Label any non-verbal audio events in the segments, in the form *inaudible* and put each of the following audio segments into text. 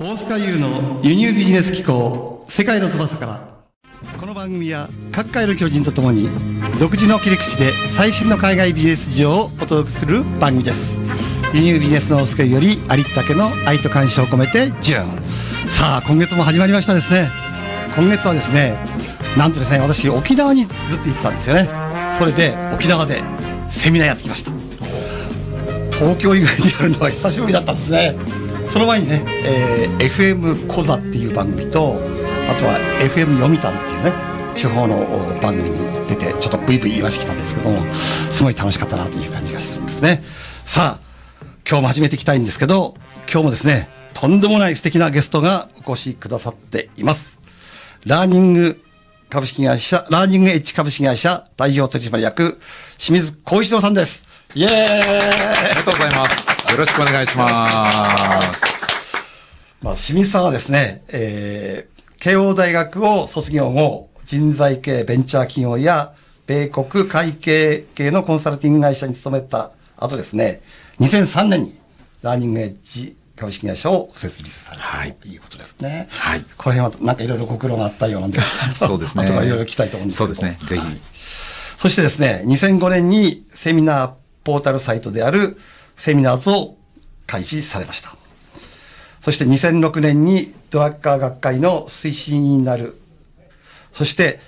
大塚優の輸入ビジネス機構世界の翼から。この番組は各界の巨人とともに独自の切り口で最新の海外ビジネス事情をお届けする番組です。輸入ビジネスの大塚優よりありったけの愛と感謝を込めてジュン。さあ今月も始まりましたですね。今月はですねなんとですね私沖縄にずっと行ってたんですよね。それで沖縄でセミナーやってきました。東京以外にやるのは久しぶりだったんですね。その前にね、えー FM コザっていう番組とあとは FM 読谷っていうね地方の番組に出てちょっとブイブイ言わしてきたんですけどもすごい楽しかったなという感じがするんですねさあ今日も始めていきたいんですけど今日もですねとんでもない素敵なゲストがお越しくださっていますラーニング株式会社、ラーニングエッジ株式会社代表取締役、清水光一郎さんです。イエーイありがとうございます。よろしくお願いします。まあ、清水さんはですね、えー、慶応大学を卒業後、人材系ベンチャー企業や、米国会計系のコンサルティング会社に勤めた後ですね、2003年にラーニングエッジ株式会社を設立された、はいということですね。はいこの辺はなんかいろいろご苦労があったようなんで、*laughs* そうですね。後からいろいろ聞きたいと思うんですけど。そうですね。ぜひ。そしてですね、2005年にセミナーポータルサイトであるセミナーズを開始されました。そして2006年にドラッカー学会の推進員になる。そして、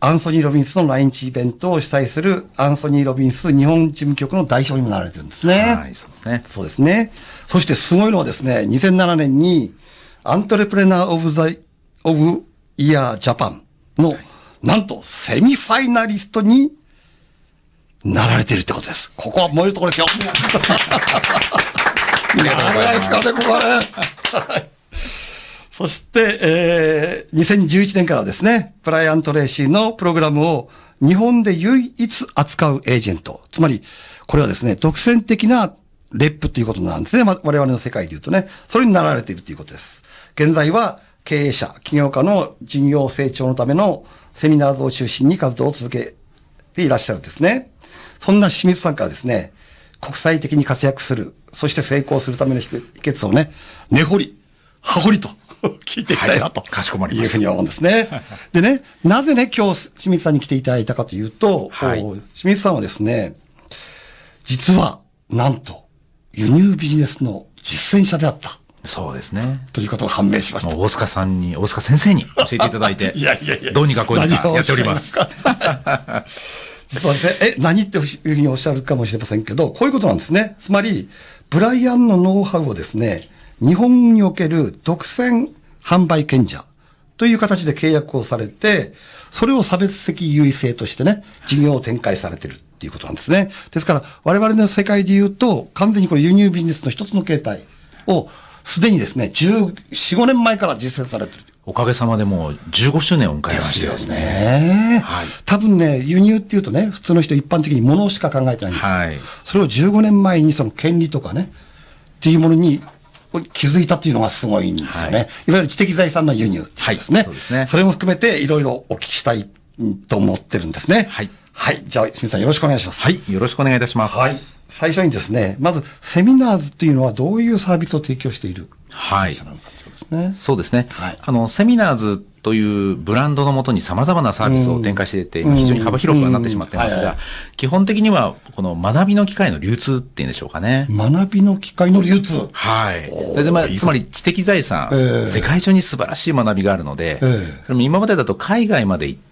アンソニー・ロビンスの来日イベントを主催するアンソニー・ロビンス日本事務局の代表にもなられてるんですね。はい、そうですね。そうですね。そしてすごいのはですね、2007年に、アントレプレナー・オブ・ザ・of Year Japan の、なんと、セミファイナリストになられているってことです。ここは燃えるところですよ。います。長いですからね、ここはね。は *laughs* いそして、えー、2011年からですね、ブライアント・レイシーのプログラムを日本で唯一扱うエージェント。つまり、これはですね、独占的な rep ということなんですね。ま我々の世界で言うとね、それになられているということです。現在は経営者、起業家の事業成長のためのセミナーズを中心に活動を続けていらっしゃるんですね。そんな清水さんからですね、国際的に活躍する、そして成功するための秘訣をね、根掘り、葉掘りと *laughs* 聞いていきたいなと。はいかしこまりましたいうふうに思うんですね。*laughs* でね、なぜね、今日清水さんに来ていただいたかというと、はい清水さんはですね、実は、なんと、輸入ビジネスの実践者であった。そうですね。ということが判明しました。大塚さんに、大塚先生に教えていただいて、*laughs* いやいやいや。どうにかこうにかやっております。っしゃいか実はですね、え、何っていうふうにおっしゃるかもしれませんけど、こういうことなんですね。つまり、ブライアンのノウハウをですね、日本における独占販売権者という形で契約をされて、それを差別的優位性としてね、事業を展開されてるっていうことなんですね。ですから、我々の世界で言うと、完全にこれ輸入ビジネスの一つの形態を、すでにですね、14、5年前から実践されてる。おかげさまでもう15周年を迎えましてですね。ねはい多分ね、輸入っていうとね、普通の人一般的に物しか考えてないんですよ。はいそれを15年前にその権利とかね、っていうものに気づいたっていうのがすごいんですよね。はいい、わゆる知的財産の輸入っていうですね。はいそうですねそれも含めていろいろお聞きしたいと思ってるんですね。はいはい。じゃあ、清水さんよろしくお願いします。はい、よろしくお願いいたします。はい。最初にですね、まず、セミナーズっていうのはどういうサービスを提供しているはい会社なのかですね。そうですね。はいあの、セミナーズというブランドのもとに様々なサービスを展開していて、うん非常に幅広くはなってしまっていますが基本的には、この学びの機会の流通っていうんでしょうかね。学びの機会の流通。はい。でまあつまり知的財産、ええ世界中に素晴らしい学びがあるので、ええそれも今までだと海外まで行ってえ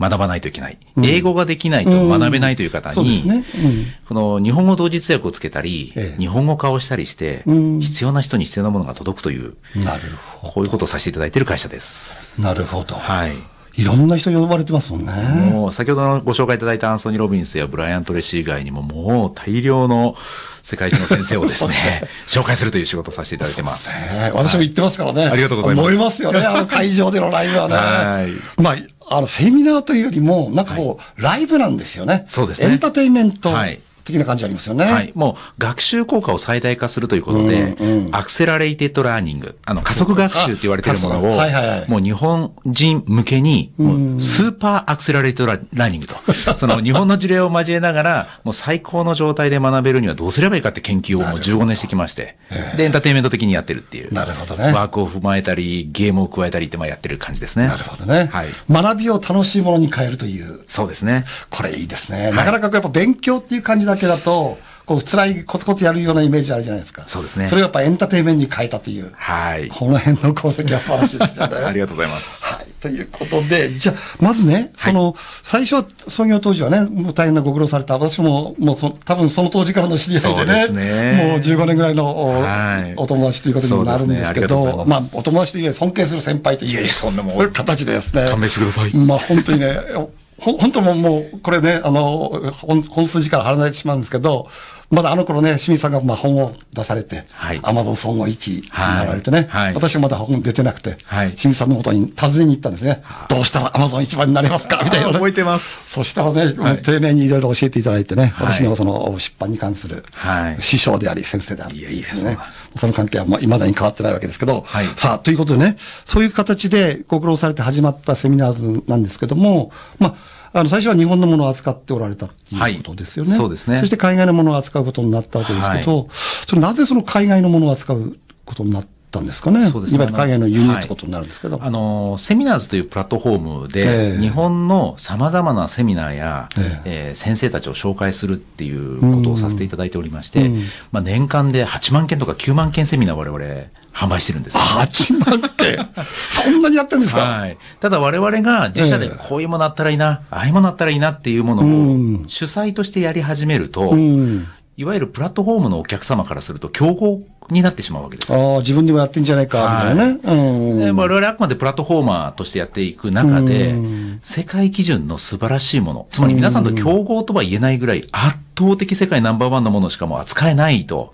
学ばないといけない。英語ができないと学べないという方にそうです、ね。うんこの日本語同時通訳をつけたり、ええ日本語化をしたりして、うん必要な人に必要なものが届くという、なるほこういうことをさせていただいている会社です。ど。なるほど。はい。いろんな人呼ばれてますもんね。もう先ほどのご紹介いただいたアンソニー・ロビンスやブライアント・レシー以外にももう大量の世界中の先生を *laughs* ですね、紹介するという仕事をさせていただいてます。ね私も言ってますからね。ありがとうございます思いますよね、あの会場でのライブはね。はいまあ、あの、セミナーというよりも、なんかこう、ライブなんですよね。そうですね。エンターテインメント。はい的な感じありますよね。はい。もう学習効果を最大化するということで、うんうん accelerated learning、あの加速学習って言われてるものを、あはいはいはいもう日本人向けに、もう super accelerated learning と、*laughs* その日本の事例を交えながら、もう最高の状態で学べるにはどうすればいいかって研究をもう15年してきまして、で、エンターテインメント的にやってるっていう。なるほどねワークを踏まえたり、ゲームを加えたりってまあやってる感じですね。なるほどね、はい。学びを楽しいものに変えるという。そうですね。これいいですね。なかなかやっぱ勉強っていう感じだけだと、こう辛いコツコツやるようなイメージあるじゃないですか。そうですねそれをやっぱエンターテインメントに変えたという。はい。この辺の功績は素晴らしいですよね。ありがとうございます。はい。ということで、じゃあ、まずね、その、最初は創業当時はね、もう大変なご苦労された、私も、もうそ、多分その当時からの知り合いでね、そうですねもう15年ぐらいのお,、はいお友達ということになるんですけそうですねあますまあ、お友達というより尊敬する先輩という。いやいやそんなもう形でですね。勘弁してくださいまあ、本当にね、ほ *laughs* 本当も、もう、これね、あの、本筋から離れてしまうんですけど、まだあの頃ね、清水さんがまあ本を出されて、はい。アマゾン総合1位にはいなられてね、はい。私はまだ本出てなくて、はい。清水さんのもとに訪ねに行ったんですね。どうしたらアマゾン一番になれますか？みたいな、ね。覚えてます。そしたらね、はい。丁寧にいろいろ教えていただいてね、はい。私のその出版に関するはい。師匠であり先生であるっていうね。いやいやそその関係はまあ未だに変わってないわけですけど、はい。さあ、ということでね、そういう形でご苦労されて始まったセミナーズなんですけども、まあ、あの、最初は日本のものを扱っておられたっていうことですよね。はいそうですね。そして海外のものを扱うことになったわけですけど、それなぜその海外のものを扱うことになったんですかね。そうですね。いわゆる海外の輸入ってことになるんですけど。あの、セミナーズというプラットフォームえで、え日本の様々なセミナーや、ええ。ー先生たちを紹介するっていうことをさせていただいておりまして、うん。まあ、年間で8万件とか9万件セミナーを我々販売してるんですよ。ね、8万件？*laughs* そんなにやってるんですか、はい。ただ我々が自社でええ。こういうものあったらいいな、ああいうものあったらいいなっていうものうん。を主催としてやり始めると、うん。いわゆるプラットフォームのお客様からすると競合になってしまうわけです。ああ、自分でもやってんじゃないか、みたいなね。うん。で我々はあくまでプラットフォーマーとしてやっていく中でうん、世界基準の素晴らしいもの、つまり皆さんと競合とは言えないぐらい圧倒的世界ナンバーワンのものしかもう扱えないと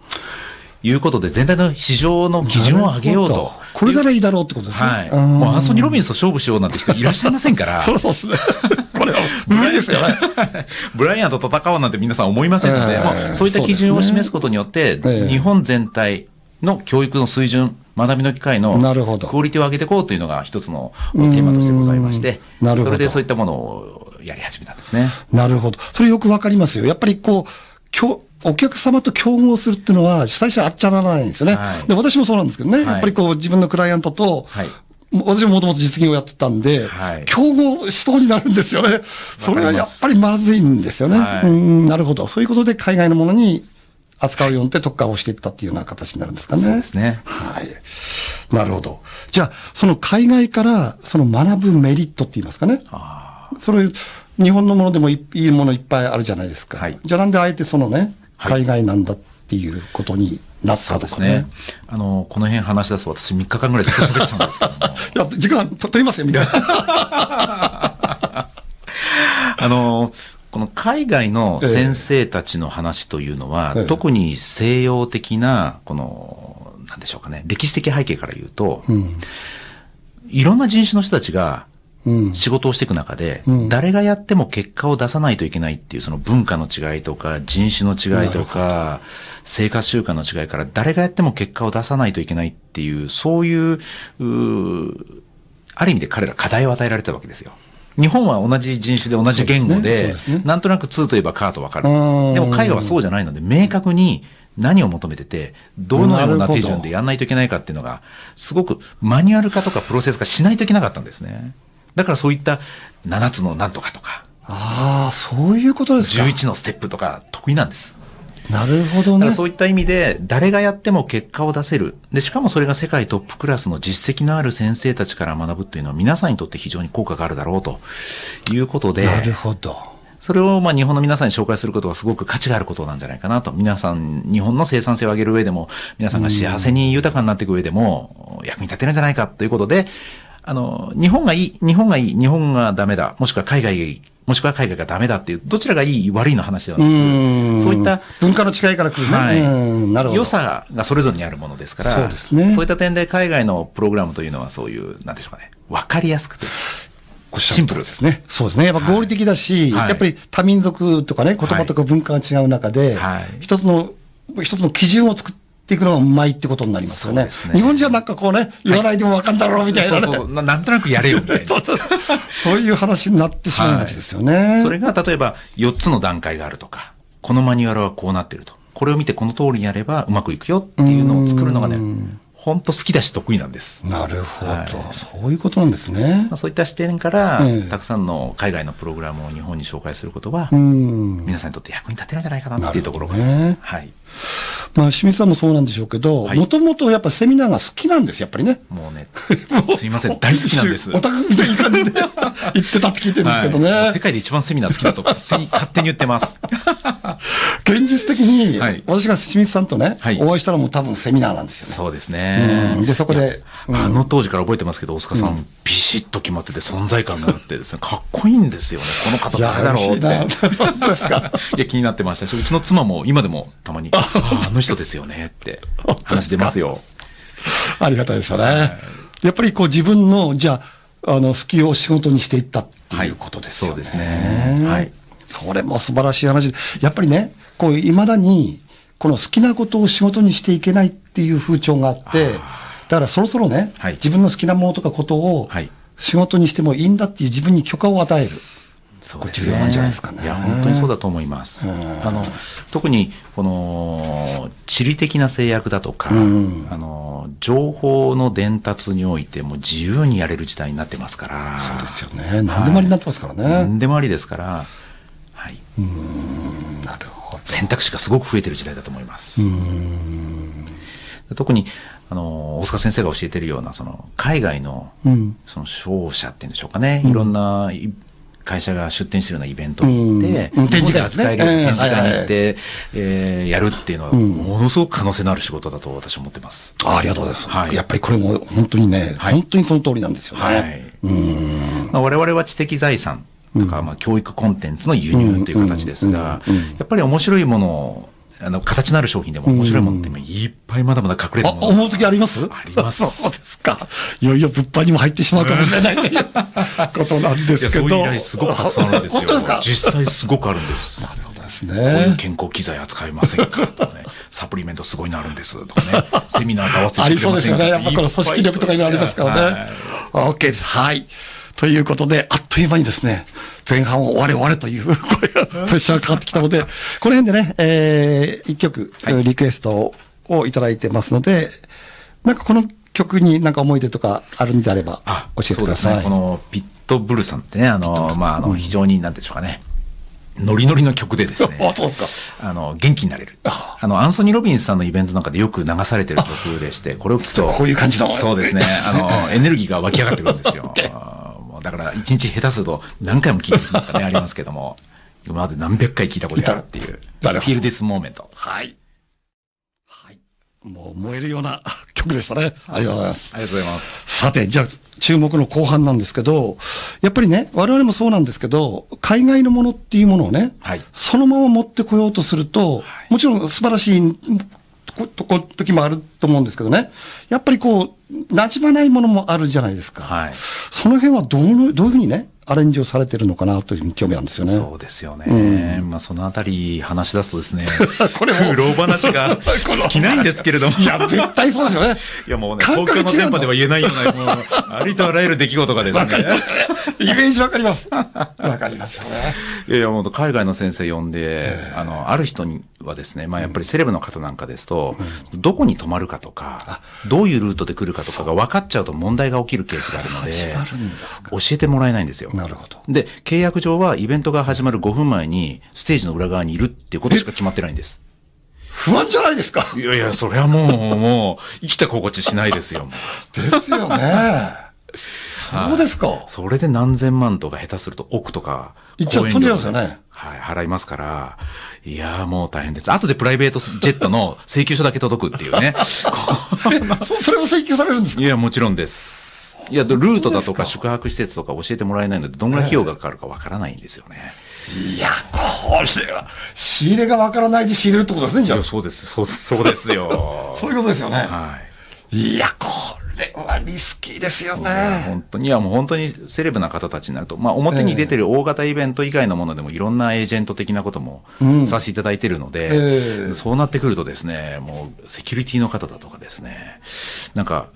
いうことで、全体の市場の基準を上げようと。これならいいだろうってことですね。はい。んもうアンソニー・ロビンスと勝負しようなんて人いらっしゃいませんから。そりゃそうですね。これは無理ですよね。*laughs* ブライアンと戦おうなんて皆さん思いませんので、ええもうそういった基準を示すことによって、ええ日本全体の教育の水準、学びの機会のクオリティを上げていこうというのが一つのテーマとしてございまして、それでそういったものをやり始めたんですね。なるほど。それよくわかりますよ。やっぱりこう、きょお客様と競合するっていうのは、最初はあっちゃならないんですよね。はいで私もそうなんですけどね。はいやっぱりこう、自分のクライアントと、はい私ももともと実業をやってたんで、はい競合しそうになるんですよね。それはやっぱりまずいんですよね。はいうん、なるほど。そういうことで海外のものに扱うようにって特化をしていったっていうような形になるんですかね。そうですね。はい。なるほど。じゃあ、その海外からその学ぶメリットって言いますかね。あそれ、日本のものでもいいいものいっぱいあるじゃないですか。はいじゃあなんであえてそのね、はい海外なんだっていうことになあったですとかね。ね。あの、この辺話し出すと私3日間ぐらいずっと喋っちゃうんですけども。*laughs* いや、時間と取りますよ、みたいな。*laughs* あの、この海外の先生たちの話というのは、ええ特に西洋的な、この、なんでしょうかね、歴史的背景から言うと、いろんな人種の人たちがうん。仕事をしていく中で、うん誰がやっても結果を出さないといけないっていう、その文化の違いとか、人種の違いとか、生活習慣の違いから、誰がやっても結果を出さないといけないっていう、そういう、うーある意味で彼ら課題を与えられたわけですよ。日本は同じ人種で同じ言語で、ですねねなんとなく2といえばカーとわかる。うんでも海外はそうじゃないので、明確に何を求めてて、どのような手順でやんないといけないかっていうのが、すごくマニュアル化とかプロセス化しないといけなかったんですね。だからそういった7つのなんとかとか、ああ、そういうことですか。11のステップとか得意なんです。なるほどねだから。そういった意味で、誰がやっても結果を出せる。で、しかもそれが世界トップクラスの実績のある先生たちから学ぶっていうのは皆さんにとって非常に効果があるだろうということで、なるほど。それをまあ日本の皆さんに紹介することはすごく価値があることなんじゃないかなと。皆さん、日本の生産性を上げる上でも、皆さんが幸せに豊かになっていく上でも、役に立てるんじゃないかということで、あの、日本がいい、日本がいい、日本がダメだ、もしくは海外がいい、もしくは海外がダメだっていう、どちらがいい、悪いの話ではなうく、ん。そういった文化の違いから来るね。はいうん。なるほど。良さがそれぞれにあるものですから、そうですねそういった点で海外のプログラムというのはそういう、なんでしょうかね、わかりやすくて、おっしゃる通りですね。そうですね。やっぱ合理的だし、はいやっぱり多民族とかね、言葉とか文化が違う中で、はい一つの、一つの基準を作っていくのがうまいってことになりますよね。ね日本じゃなんかこうね、言わないでもわかんだろうみたいなね。そうそうななんとなくやれよみたいな。そうそうそういう話になってしまいがちですよね。それが例えば4つの段階があるとか、このマニュアルはこうなってると。これを見てこの通りにやればうまくいくよっていうのを作るのがね、本当好きだし得意なんです。なるほど、はいそういうことなんですねまあ、。そういった視点から、ええたくさんの海外のプログラムを日本に紹介することは、うん。皆さんにとって役に立てるんじゃないかなっていうところが、ねはい。まあ、清水さんもそうなんでしょうけど、はいもともとやっぱセミナーが好きなんです、やっぱりね。もうね、すいません、大好きなんです。オタクみたいな感じで言ってたって聞いてるんですけどね。はい世界で一番セミナー好きだと勝手に、勝手に言ってます。現実的に、はい私が清水さんとね、はいお会いしたのも多分セミナーなんですよね。そうですね。うんでそこでいやあの当時から覚えてますけど、大塚さん、ビシッと決まってて存在感があってですね、かっこいいんですよね。この方誰だろうって。*laughs* ですか？いや、気になってましたし、うちの妻も今でもたまに、*laughs* ああの人ですよねって話出ますよ。ありがたいですよね。やっぱりこう自分の、じゃあ、あの、好きを仕事にしていったっていうことですよね。はいそうですねはいそれも素晴らしい話で、やっぱりね、こう、未だに、この好きなことを仕事にしていけないっていう風潮があって、だからそろそろね、はい自分の好きなものとかことをはい仕事にしてもいいんだっていう自分に許可を与える。そう重要なんじゃないですかねいや、本当にそうだと思います。あの、特に、この、地理的な制約だとか、んあの、情報の伝達においても自由にやれる時代になってますから。そうですよね。何でもありになってますからね。何でもありですから、はい。なるほど。選択肢がすごく増えてる時代だと思います。特に、あの、大塚先生が教えてるような、その、海外の、うん。その商社っていうんでしょうかね、いろんない会社が出展してるようなイベントに行って、うん展示会扱えるええ展示会に行って、えーやるっていうのは、ものすごく可能性のある仕事だと私は思ってます。あありがとうございます。はいやっぱりこれも本当にね、はい本当にその通りなんですよね。はい。まあ、我々は知的財産とか、まあ、教育コンテンツの輸入という形ですが、やっぱり面白いものを、あの、形のある商品でも面白いものって今いっぱいまだまだ隠れあ、てるもの思う時あります？ありますそうですか。いよいよ物販にも入ってしまうかもしれないという *laughs* ことなんですけど。そういう依頼すごくたくさんあるんですよ。本当ですか？実際すごくあるんです。そうですこういうね。健康機材扱いませんかとかね、サプリメントすごいのあるんですとかね、セミナーと合わせてありそうですよね。やっぱこの組織力とかいろいろありますからね。OK です。はい。ということで、あっという間にですね、前半を終われ終われという、*laughs* これがプレッシャーがかかってきたので、この辺でね、えー、一曲、リクエストをいただいてますので、なんかこの曲になんか思い出とかあるんであれば、あ、教えてください。そうですね。このピットブルさんってね、あの、まあ、あの、非常に、なんでしょうかね。ノリノリの曲でですね。あそうですあの、元気になれる。あの、アンソニー・ロビンスさんのイベントなんかでよく流されてる曲でして、これを聞くと。*laughs* こういう感じのそうですね。あの、*laughs* エネルギーが湧き上がってくるんですよ。だから、一日下手すると何回も聞いてる日なんかね、ありますけども、*laughs* 今まで何百回聞いたことあるっていう。なるほど Feel this moment。はい。はい。もう燃えるような *laughs* 曲でしたね。ありがとうございます。ありがとうございます。さて、じゃあ、注目の後半なんですけど、やっぱりね、我々もそうなんですけど、海外のものっていうものをね、はいそのまま持ってこようとすると、もちろん素晴らしいととこ時もあると思うんですけどね、やっぱりこう、馴染まないものもあるじゃないですか。はいその辺はどうのどういうふうにね、アレンジをされてるのかなというふうに興味あるんですよね。そうですよね。まあ、そのあたり話し出すとですね、*laughs* これも苦労話が *laughs* 尽きないんですけれども。いや、絶対そうですよね。いやもうね、感東京の電波では言えないような、もう、ありとあらゆる出来事がですね。*laughs* イメージわかります。*laughs* わかりますよね。いやいや、もう海外の先生呼んで、あの、ある人にはですね、まあやっぱりセレブの方なんかですと、どこに泊まるかとか、どういうルートで来るかとかが分かっちゃうと問題が起きるケースがあるので教えてもらえないんですよ。なるほどで、契約上はイベントが始まる5分前に、ステージの裏側にいるっていうことしか決まってないんです。不安じゃないですか。いやいや、それはもう、もう、生きた心地しないですよ。ですよね。そうですか。それで何千万とか下手すると億とか。一応講演飛んじゃい料ますよねはい、払いますから。いやーもう大変です。後でプライベートジェットの請求書だけ届くっていうね。*laughs* そそれも請求されるんですか？いや、もちろんです。いや、ルートだとか宿泊施設とか教えてもらえないので、どんぐらい費用がかかるかわからないんですよね。いや、これは、仕入れがわからないで仕入れるってことですね、じゃあ。そうです、そうです、そうですよ。*laughs* そういうことですよね。はい。いや、これははリスキーですよね。ね。本当に、いやもう本当にセレブな方たちになると、まあ表に出てる大型イベント以外のものでもいろんなエージェント的なこともうん。させていただいてるので、ええ。そうなってくるとですね、もうセキュリティの方だとかですね、なんか、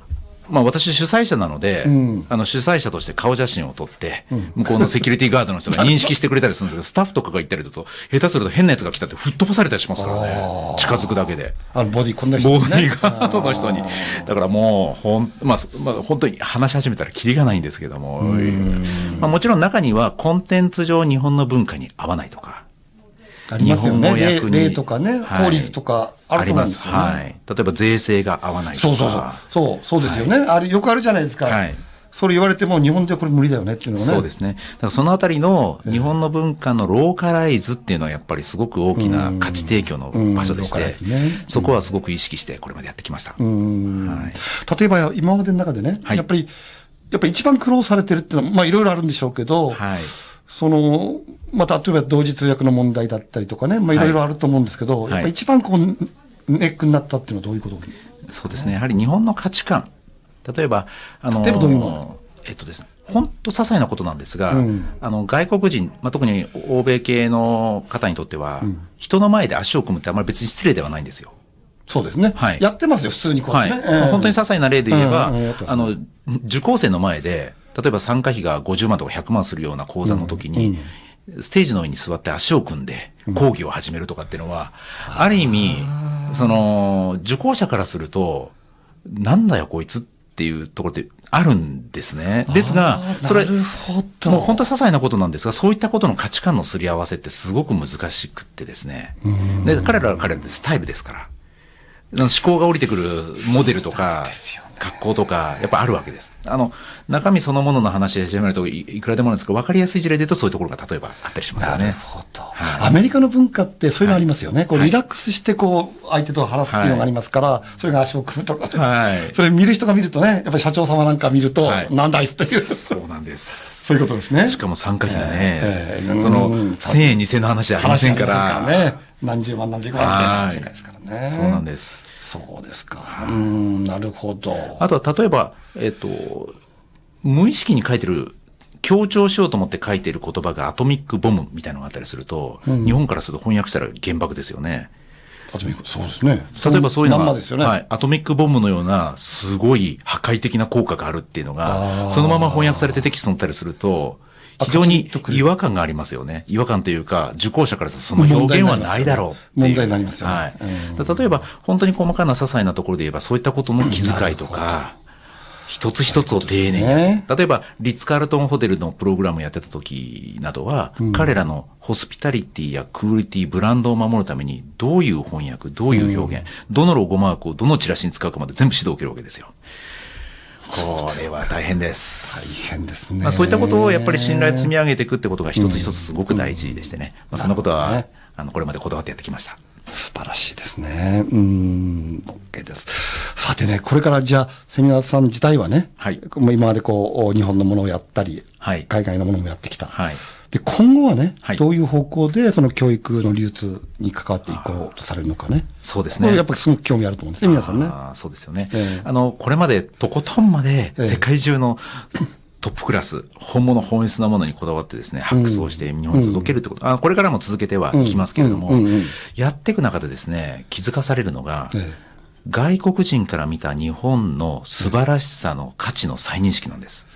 まあ私主催者なので、うん。あの主催者として顔写真を撮って、向こうのセキュリティガードの人が *laughs* 認識してくれたりするんですけど、スタッフとかが行ったりだと、下手すると変なやつが来たって吹っ飛ばされたりしますからね。近づくだけで。あのボディこんな人ボね。ディーガードの人に。だからもう、ほん、まあ、まあ、本当に話し始めたらキリがないんですけども、まあもちろん中にはコンテンツ上日本の文化に合わないとか、ありますよね。例例とかね、はい法律とかあると思うんですよね。はい。例えば税制が合わないとか。そうそうそう。そう、そうですよね。あれよくあるじゃないですか。はいそれ言われても日本ではこれ無理だよねっていうのがね。そうですね。だからそのあたりの日本の文化のローカライズっていうのはやっぱりすごく大きな価値提供の場所でしてね、そこはすごく意識してこれまでやってきました。うんはい例えば今までの中でね、はいやっぱり、やっぱり一番苦労されてるっていうのは、まあいろいろあるんでしょうけど、はい。その、まあ例えば同時通訳の問題だったりとかね、まあい。ろいろあると思うんですけど、はい。やっぱり一番こう、ネックになったっていうのはどういうことそうですね。やはり日本の価値観。例えば、あの、例えばどういうの？えっとですね、本当些細なことなんですが、うん。あの、外国人、まあ、特に欧米系の方にとっては、人の前で足を組むってあまり別に失礼ではないんですよ。そうですね。はい。やってますよ、普通にこうはい。ね。まあ本当に些細な例で言えば、うん。あの、受講生の前で、例えば参加費が50万とか100万するような講座の時に、ステージの上に座って足を組んで講義を始めるとかっていうのは、ある意味、その、受講者からすると、なんだよこいつっていうところってあるんですね。ですがそれ、もう本当は些細なことなんですが、そういったことの価値観のすり合わせってすごく難しくってですね。で、彼らは彼らでスタイルですから。思考が降りてくるモデルとか、格好とか、やっぱあるわけです。あの、中身そのものの話で始めるといいくらでもあるんですけど、分かりやすい事例で言うとそういうところが例えばあったりしますよなるね。ほど、はいアメリカの文化ってそういうのありますよね。こうはいリラックスしてこう相手と話すっていうのがありますから、それが足を組むとか、はいそれ見る人が見るとね、やっぱり社長様なんか見ると、はいなんだいっていう、そうなんです。そういうことですね。しかも参加費がね、ええその、うん1000円2000円の話じゃありませんから。ね。何十万何百万みたいなはい世界ですからね。そうなんです。そうですか。うん、なるほど。あとは例えば、えっと、無意識に書いてる、強調しようと思って書いてる言葉がアトミックボムみたいなのがあったりすると、日本からすると翻訳したら原爆ですよね。あとそうですね。例えばそういうのが、まんまですよね。はい、アトミックボムのようなすごい破壊的な効果があるっていうのあが、ーそのまま翻訳されてテキストに載ったりすると、あ非常に違和感がありますよね。違和感というか、受講者からするとその表現はないだろう。問題になりますよね。はい。例えば、本当に細かな些細なところで言えば、そういったことの気遣いとか、一つ一つを丁寧にね。例えば、リッツ・カールトンホテルのプログラムをやってた時などは、彼らのホスピタリティやクオリティ、ブランドを守るために、どういう翻訳、どういう表現、どのロゴマークをどのチラシに使うかまで全部指導を受けるわけですよ。これは大変です。大変ですね。まあ、そういったことをやっぱり信頼積み上げていくってことが一つ一つすごく大事でしてね。まあ、そんなことは、ねあの、これまでこだわってやってきました。素晴らしいですね。うん、OK です。さてね、これからじゃあ、セミナーさん自体はね、はいもう今までこう、日本のものをやったり、はい海外のものもやってきた。はい。で、今後はね、はい。どういう方向でその教育の流通に関わっていこうとされるのかね。そうですね。やっぱりすごく興味あると思うんですね、皆さんね。そうですよね。ええ。あの、これまでとことんまでええ。世界中のトップクラス、本物本質なものにこだわってですね、発掘をして日本に届けるってこと、あこれからも続けてはいきますけれども、うん。うん。うん。うんやっていく中でですね、気づかされるのが、え。外国人から見た日本の素晴らしさの価値の再認識なんです。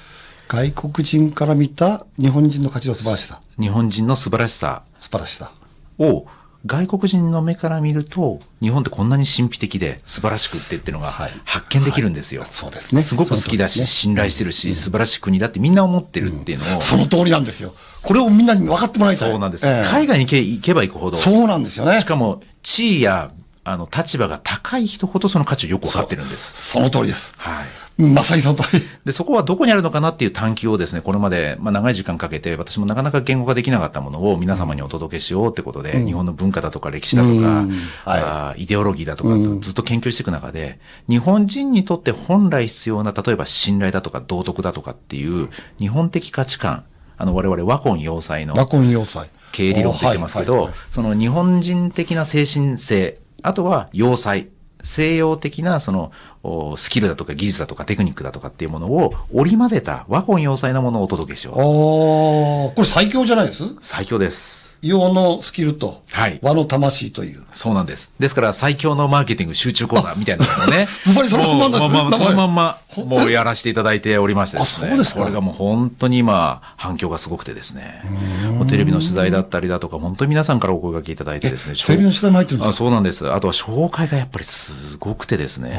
外国人から見た日本人の価値の素晴らしさ。日本人の素晴らしさ素晴らしさ。を外国人の目から見ると、日本ってこんなに神秘的で素晴らしくってっていうのがはい発見できるんですよ。はいそうですねすごく好きだし、ね信頼してるし、素晴らしい国だってみんな思ってるっていうのを、その通りなんですよ。これをみんなに分かってもらいたい。そうなんです。ええ海外に行け行けば行くほど、そうなんですよね。しかも地位やあの立場が高い人ほどその価値をよく分かってるんです。その通りです。はい。まさにその通り。で、そこはどこにあるのかなっていう探求をですね、これまで、まあ、長い時間かけて、私もなかなか言語化できなかったものを皆様にお届けしようってことで、日本の文化だとか歴史だとか、うんはいあーイデオロギーだとか、ずっと研究していく中で、日本人にとって本来必要な、例えば信頼だとか道徳だとかっていう、日本的価値観、あの、我々和魂要塞の和魂要塞。経営理論って言ってますけど、はいはいはいその日本人的な精神性、あとは要塞、西洋的なそのおスキルだとか技術だとかテクニックだとかっていうものを織り交ぜた和魂要塞なものをお届けしようと。これ最強じゃないです？最強です。洋のスキルとはい和の魂という。そうなんです。ですから最強のマーケティング集中講座みたいなのをねズバリそのまんまですねもうまあまあそのまんま、もうやらせていただいておりましてですね。あそうですかこれがもう本当に今、反響がすごくてですね。テレビの取材だったりだとか、本当に皆さんからお声掛けいただいてですね。テレビの取材も入ってるんですあかそうなんです。あとは紹介がやっぱりすごくてですね。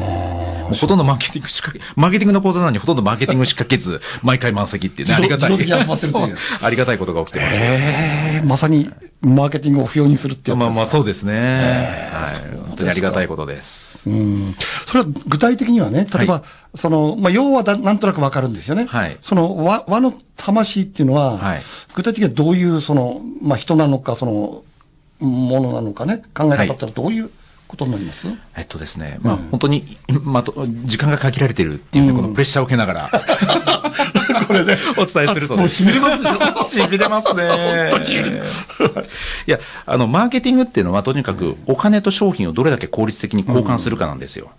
もうほとんどマーケティングしかけ、マーケティングの講座なのにほとんどマーケティングしかけず、*laughs* 毎回満席っていうね、ありがたい。ありがたいことが起きてます。えーまさにマーケティングを不要にするってやつですか？まあまあそうですね。はい。本当にありがたいことです。うん。それは具体的にはね、例えば、はその、まあ、要はだなんとなくわかるんですよね。はい。その和、和の魂っていうのは、はい。具体的にはどういう、その、まあ、人なのか、その、ものなのかね、考え方ってどういうことになります、えっとですね、まあ本当に、まあと、時間が限られてるっていうね、このプレッシャーを受けながら、*laughs* これで、お伝えするともうです痺れますでしょ。しびれますね。いや、あの、マーケティングっていうのは、とにかく、お金と商品をどれだけ効率的に交換するかなんですよ。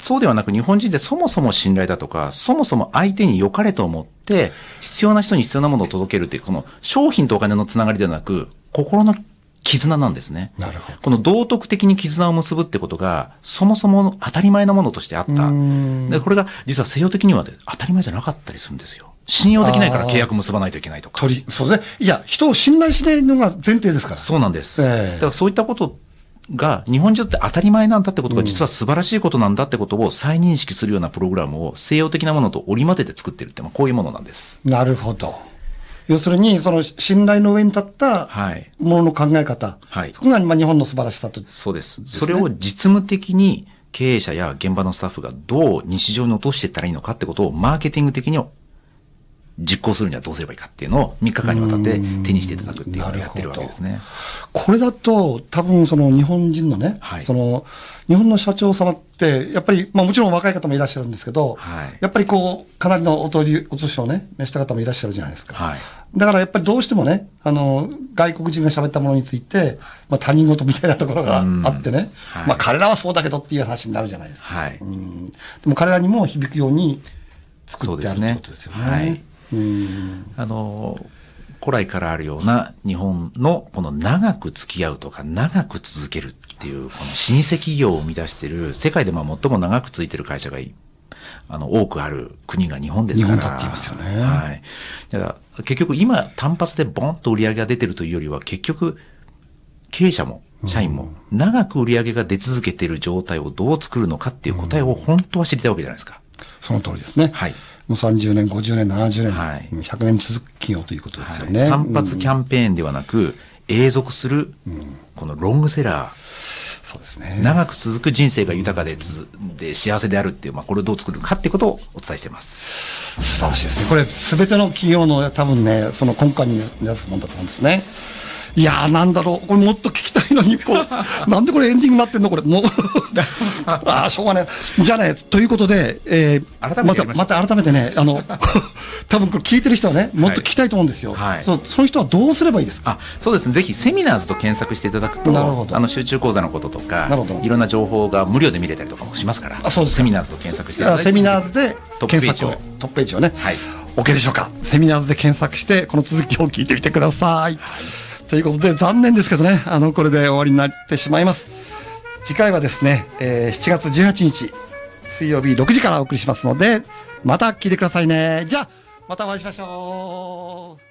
そうではなく、日本人ってそもそも信頼だとか、そもそも相手に良かれと思って、必要な人に必要なものを届けるっていう、この商品とお金のつながりではなく、心の絆なんですね。なるほどこの道徳的に絆を結ぶってことが、そもそも当たり前のものとしてあった。で、これが実は西洋的には当たり前じゃなかったりするんですよ。信用できないから契約結ばないといけないとか。取り、そうね。いや、人を信頼しないのが前提ですから。そうなんです。ええだからそういったことが日本人って当たり前なんだってことが実は素晴らしいことなんだってことを再認識するようなプログラムを西洋的なものと織り交ぜて作ってるって、まあこういうものなんです。なるほど。要するに、その信頼の上に立ったはいものの考え方。はいそこがまあ日本の素晴らしさと。そうです。それを実務的に経営者や現場のスタッフがどう日常に落としていったらいいのかってことをマーケティング的に実行するにはどうすればいいかっていうのを3日間にわたって手にしていただくっていうのをやってるわけですね。これだと、多分その日本人のね、はいその日本の社長様って、やっぱり、まあもちろん若い方もいらっしゃるんですけど、はいやっぱりこう、かなりのお取り、お年をね、召した方もいらっしゃるじゃないですか。はい。だからやっぱりどうしてもね、あの、外国人が喋ったものについて、まあ他人事みたいなところがあってね、はいまあ彼らはそうだけどっていう話になるじゃないですか。はい。うんでも彼らにも響くように作ってあるってことですよね。あの、古来からあるような日本のこの長く付き合うとか長く続けるっていうこの老舗企業を生み出している世界でまあ最も長く続いている会社がいあの多くある国が日本ですから。日本だって言いますよねはい。だから結局今単発でボンと売り上げが出てるというよりは結局経営者も社員も長く売り上げが出続けている状態をどう作るのかっていう答えを本当は知りたいわけじゃないですか。その通りですね。はい。もう30年、50年、70年、はい100年続く企業ということですよはいね。単発キン、ャンペーンではなく、永続する、このロングセラそうですねー、。長く続く人生が豊かでつで幸せであるっていう、まあ、これをどう作るかってことをお伝えしています。素晴らしいですね。これ、すべての企業の多分ね、その根幹になすもんだと思うんですね。いやー、なんだろう。これもっと聞きたいのに、こう、なんでこれエンディングになってんのこれ。もう、*laughs* ああ、しょうがない。じゃあね、ということで、えーまた、改めてやりまた。改めてね、あの、*laughs* 多分これ聞いてる人はね、もっと聞きたいと思うんですよ。はい。そうその人はどうすればいいですか？あそうですね、ぜひセミナーズと検索していただくと、なるほど。あの集中講座のこととかなるほど。いろんな情報が無料で見れたりとかもしますから、あそうですか。セミナーズと検索していただいて、セミナーズで検索を、トップページをね。はい。OK でしょうか？セミナーズで検索して、この続きを聞いてみてください。ということで、残念ですけどね、あの、これで終わりになってしまいます。次回はですね、えー7月18日、水曜日6時からお送りしますので、また聞いてくださいね。じゃあ、またお会いしましょう。